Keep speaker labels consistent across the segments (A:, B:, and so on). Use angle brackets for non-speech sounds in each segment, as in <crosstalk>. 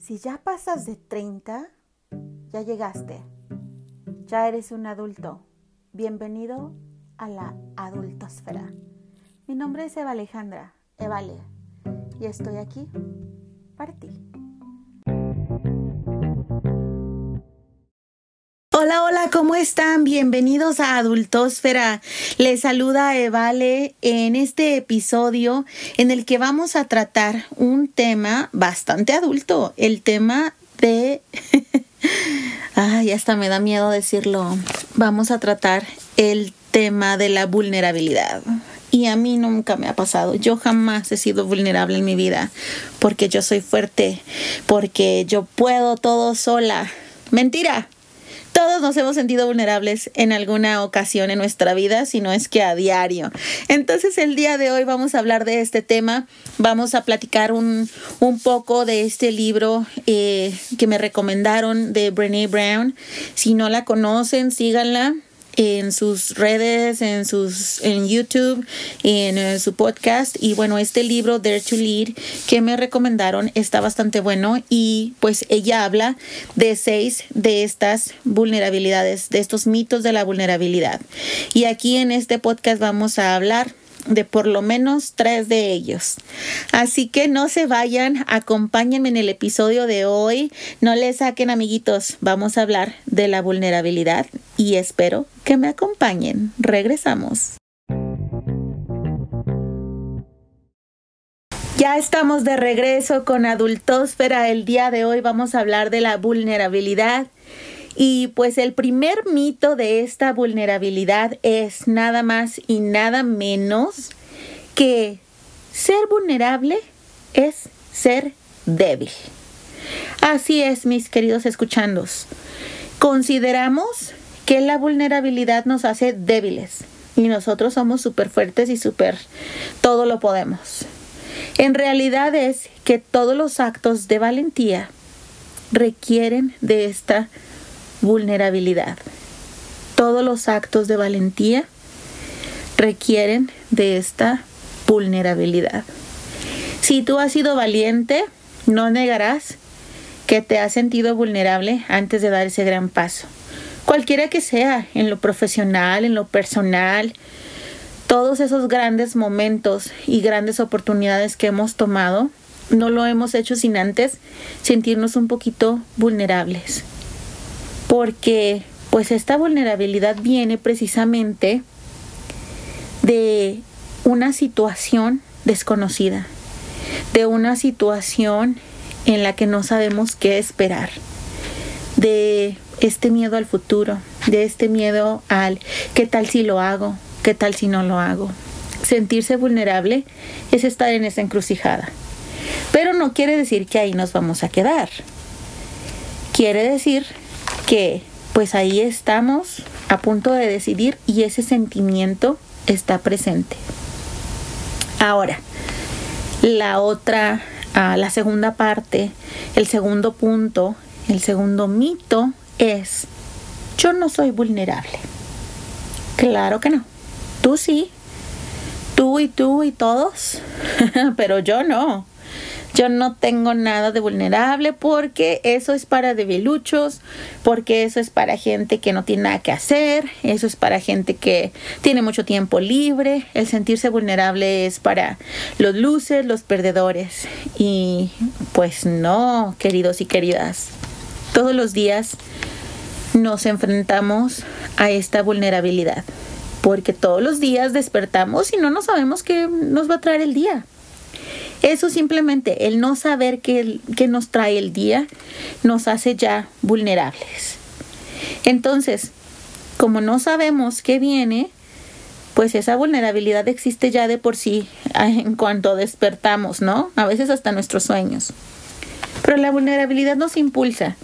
A: Si ya pasas de 30, ya llegaste. Ya eres un adulto. Bienvenido a la adultosfera. Mi nombre es Eva Alejandra, Evale, y estoy aquí para ti. Hola, hola, ¿cómo están? Bienvenidos a Adultosfera. Les saluda Evale en este episodio en el que vamos a tratar un tema bastante adulto, el tema de... <laughs> Ay, hasta me da miedo decirlo. Vamos a tratar el tema de la vulnerabilidad. Y a mí nunca me ha pasado. Yo jamás he sido vulnerable en mi vida porque yo soy fuerte, porque yo puedo todo sola. Mentira. Todos nos hemos sentido vulnerables en alguna ocasión en nuestra vida, si no es que a diario. Entonces el día de hoy vamos a hablar de este tema, vamos a platicar un, un poco de este libro eh, que me recomendaron de Brené Brown. Si no la conocen, síganla en sus redes, en sus en YouTube, en eh, su podcast y bueno, este libro Dare to Lead que me recomendaron está bastante bueno y pues ella habla de seis de estas vulnerabilidades, de estos mitos de la vulnerabilidad. Y aquí en este podcast vamos a hablar de por lo menos tres de ellos. Así que no se vayan, acompáñenme en el episodio de hoy, no le saquen amiguitos, vamos a hablar de la vulnerabilidad y espero que me acompañen. Regresamos. Ya estamos de regreso con Adultosfera. El día de hoy vamos a hablar de la vulnerabilidad y pues el primer mito de esta vulnerabilidad es nada más y nada menos que ser vulnerable es ser débil. Así es, mis queridos escuchandos. Consideramos que la vulnerabilidad nos hace débiles y nosotros somos súper fuertes y súper todo lo podemos. En realidad es que todos los actos de valentía requieren de esta vulnerabilidad. Todos los actos de valentía requieren de esta vulnerabilidad. Si tú has sido valiente, no negarás que te has sentido vulnerable antes de dar ese gran paso. Cualquiera que sea, en lo profesional, en lo personal, todos esos grandes momentos y grandes oportunidades que hemos tomado, no lo hemos hecho sin antes sentirnos un poquito vulnerables porque pues esta vulnerabilidad viene precisamente de una situación desconocida, de una situación en la que no sabemos qué esperar, de este miedo al futuro, de este miedo al qué tal si lo hago, qué tal si no lo hago. Sentirse vulnerable es estar en esa encrucijada. Pero no quiere decir que ahí nos vamos a quedar. Quiere decir que pues ahí estamos a punto de decidir y ese sentimiento está presente. Ahora, la otra, ah, la segunda parte, el segundo punto, el segundo mito es, yo no soy vulnerable. Claro que no. Tú sí. Tú y tú y todos. <laughs> Pero yo no. Yo no tengo nada de vulnerable porque eso es para debiluchos, porque eso es para gente que no tiene nada que hacer, eso es para gente que tiene mucho tiempo libre. El sentirse vulnerable es para los luces, los perdedores. Y pues no, queridos y queridas. Todos los días nos enfrentamos a esta vulnerabilidad porque todos los días despertamos y no nos sabemos qué nos va a traer el día. Eso simplemente, el no saber qué, nos trae el día, nos hace ya vulnerables. Entonces, como no sabemos qué viene, pues esa vulnerabilidad existe ya de por sí <laughs> en cuanto despertamos, ¿no? A veces hasta nuestros sueños. Pero la vulnerabilidad nos impulsa,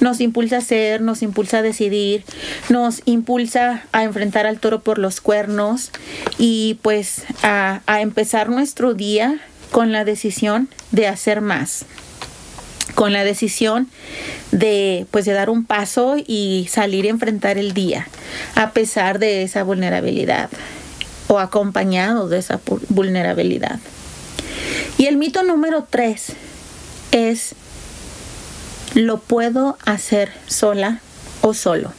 A: nos impulsa a ser, nos impulsa a decidir, nos impulsa a enfrentar al toro por los cuernos y pues a, a empezar nuestro día con la decisión de hacer más con la decisión de pues de dar un paso y salir a enfrentar el día a pesar de esa vulnerabilidad o acompañado de esa vulnerabilidad. Y el mito número tres es lo puedo hacer sola o solo.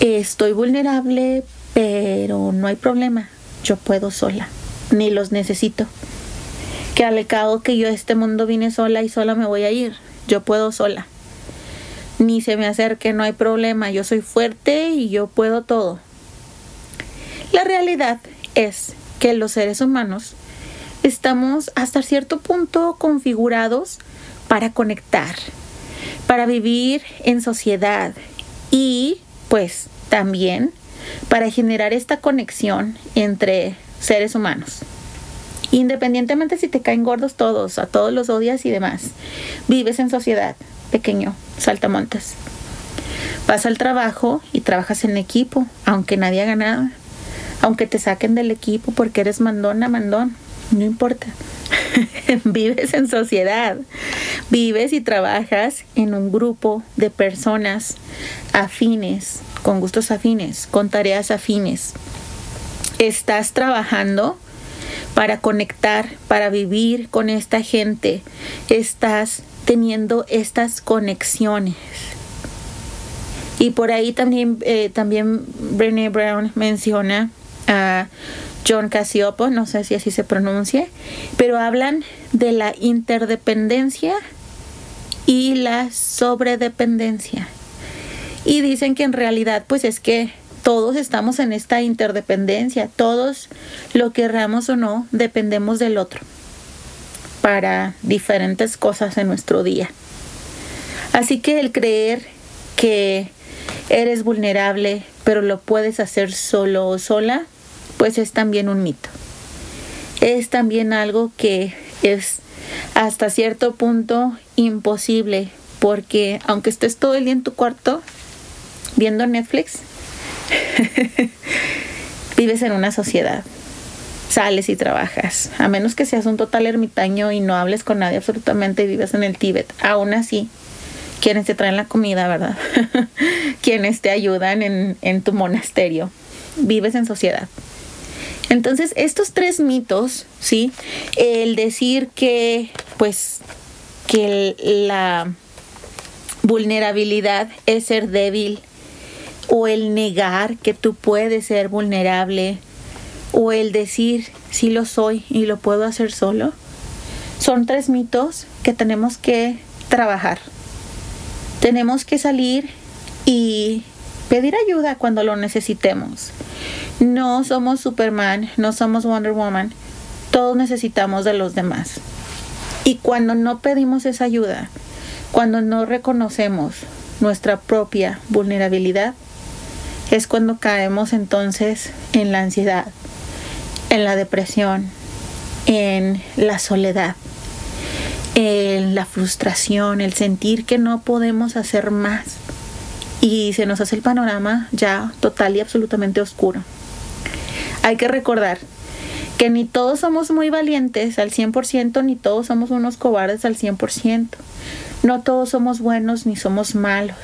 A: Estoy vulnerable, pero no hay problema. Yo puedo sola. Ni los necesito. Que al cabo que yo a este mundo vine sola y sola me voy a ir. Yo puedo sola. Ni se me acerque, no hay problema. Yo soy fuerte y yo puedo todo. La realidad es que los seres humanos estamos hasta cierto punto configurados para conectar, para vivir en sociedad y pues también para generar esta conexión entre seres humanos. Independientemente si te caen gordos todos, a todos los odias y demás, vives en sociedad, pequeño, saltamontes. Vas al trabajo y trabajas en equipo, aunque nadie haga nada. Aunque te saquen del equipo porque eres mandona, mandón, no importa. <laughs> vives en sociedad, vives y trabajas en un grupo de personas afines, con gustos afines, con tareas afines. Estás trabajando para conectar, para vivir con esta gente. Estás teniendo estas conexiones. Y por ahí también, eh, también Brené Brown menciona a John Casiopo, no sé si así se pronuncia, pero hablan de la interdependencia y la sobredependencia. Y dicen que en realidad pues es que todos estamos en esta interdependencia, todos lo querramos o no, dependemos del otro para diferentes cosas en nuestro día. Así que el creer que eres vulnerable, pero lo puedes hacer solo o sola, pues es también un mito. Es también algo que es hasta cierto punto imposible, porque aunque estés todo el día en tu cuarto viendo Netflix, <laughs> vives en una sociedad. Sales y trabajas. A menos que seas un total ermitaño y no hables con nadie absolutamente y vives en el Tíbet. Aún así, quienes te traen la comida, ¿verdad? <laughs> quienes te ayudan en, en tu monasterio. Vives en sociedad. Entonces, estos tres mitos, ¿sí? El decir que, pues, que la vulnerabilidad es ser débil, o el negar que tú puedes ser vulnerable, o el decir sí lo soy y lo puedo hacer solo, son tres mitos que tenemos que trabajar. Tenemos que salir y pedir ayuda cuando lo necesitemos. No somos Superman, no somos Wonder Woman. Todos necesitamos de los demás. Y cuando no pedimos esa ayuda, cuando no reconocemos nuestra propia vulnerabilidad, es cuando caemos entonces en la ansiedad, en la depresión, en la soledad, en la frustración, el sentir que no podemos hacer más. Y se nos hace el panorama ya total y absolutamente oscuro hay que recordar que ni todos somos muy valientes al 100%, ni todos somos unos cobardes al 100%. No todos somos buenos ni somos malos.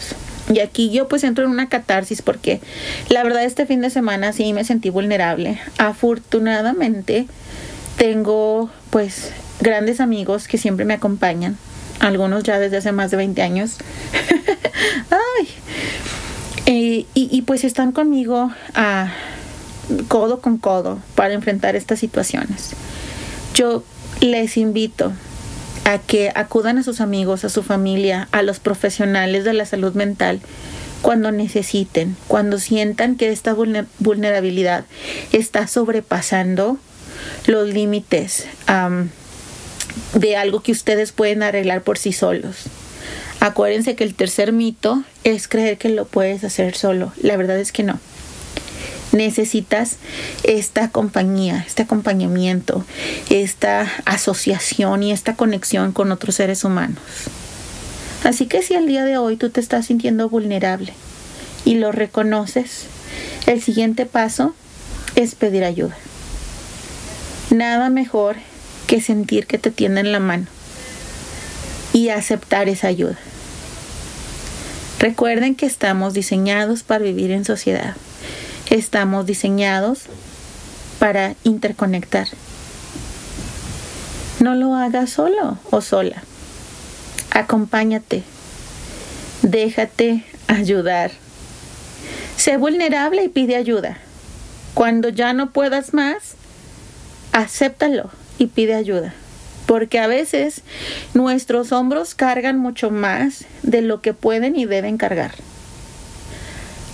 A: Y aquí yo pues entro en una catarsis porque la verdad este fin de semana sí me sentí vulnerable. Afortunadamente tengo pues grandes amigos que siempre me acompañan. Algunos ya desde hace más de 20 años. <laughs> Ay. Eh, y, y, pues están conmigo a codo con codo para enfrentar estas situaciones. Yo les invito a que acudan a sus amigos, a su familia, a los profesionales de la salud mental cuando necesiten, cuando sientan que esta vulnerabilidad está sobrepasando los límites de algo que ustedes pueden arreglar por sí solos. Acuérdense que el tercer mito es creer que lo puedes hacer solo. La verdad es que no necesitas esta compañía, este acompañamiento, esta asociación y esta conexión con otros seres humanos. Así que si al día de hoy tú te estás sintiendo vulnerable y lo reconoces, el siguiente paso es pedir ayuda. Nada mejor que sentir que te tienden la mano y aceptar esa ayuda. Recuerden que estamos diseñados para vivir en sociedad. Estamos diseñados para interconectar. No lo hagas solo o sola. Acompáñate. Déjate ayudar. Sé vulnerable y pide ayuda. Cuando ya no puedas más, acéptalo y pide ayuda. Porque a veces nuestros hombros cargan mucho más de lo que pueden y deben cargar.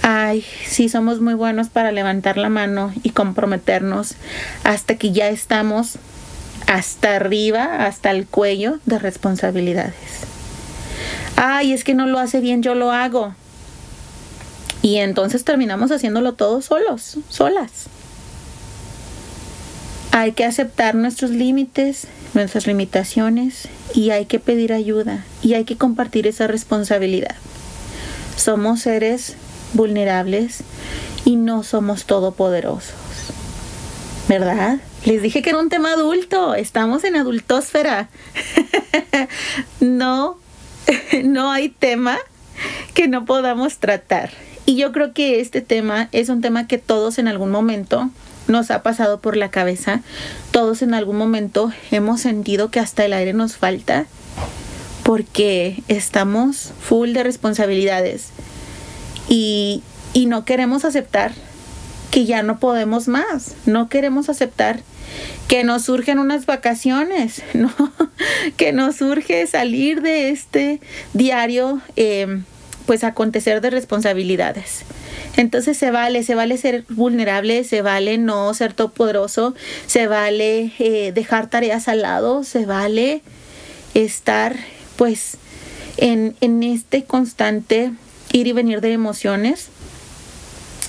A: Ay, sí somos muy buenos para levantar la mano y comprometernos hasta que ya estamos hasta arriba, hasta el cuello de responsabilidades. Ay, es que no lo hace bien, yo lo hago. Y entonces terminamos haciéndolo todos solos, solas. Hay que aceptar nuestros límites, nuestras limitaciones y hay que pedir ayuda y hay que compartir esa responsabilidad. Somos seres vulnerables y no somos todopoderosos. ¿Verdad? Les dije que era un tema adulto, estamos en adultósfera. <laughs> no, <laughs> no hay tema que no podamos tratar. Y yo creo que este tema es un tema que todos en algún momento nos ha pasado por la cabeza. Todos en algún momento hemos sentido que hasta el aire nos falta porque estamos full de responsabilidades y, y no queremos aceptar que ya no podemos más. No queremos aceptar que nos surgen unas vacaciones, <laughs> ¿no? que nos surge salir de este diario, eh, pues acontecer de responsabilidades. Entonces se vale, se vale ser vulnerable, se vale no ser todopoderoso, se vale eh, dejar tareas al lado, se vale estar pues en, en este constante ir y venir de emociones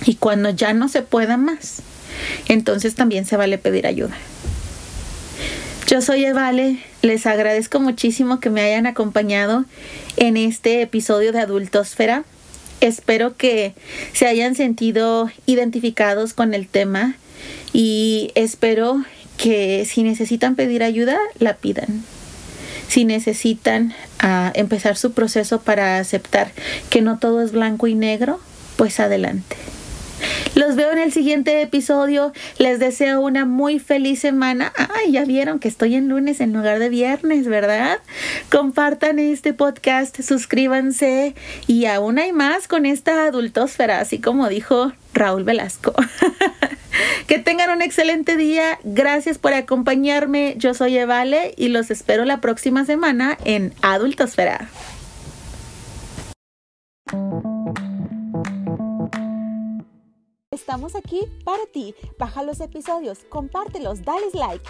A: y cuando ya no se pueda más, entonces también se vale pedir ayuda. Yo soy Evale, les agradezco muchísimo que me hayan acompañado en este episodio de Adultosfera. Espero que se hayan sentido identificados con el tema y espero que si necesitan pedir ayuda, la pidan. Si necesitan ah, empezar su proceso para aceptar que no todo es blanco y negro, pues adelante. Los veo en el siguiente episodio. Les deseo una muy feliz semana. Ay, ya vieron que estoy en lunes en lugar de viernes, ¿verdad? Compartan este podcast, suscríbanse y aún hay más con esta adultosfera, así como dijo Raúl Velasco. <laughs> que tengan un excelente día. Gracias por acompañarme. Yo soy Evale y los espero la próxima semana en Adultosfera. Estamos aquí para ti. Baja los episodios, compártelos, dale like.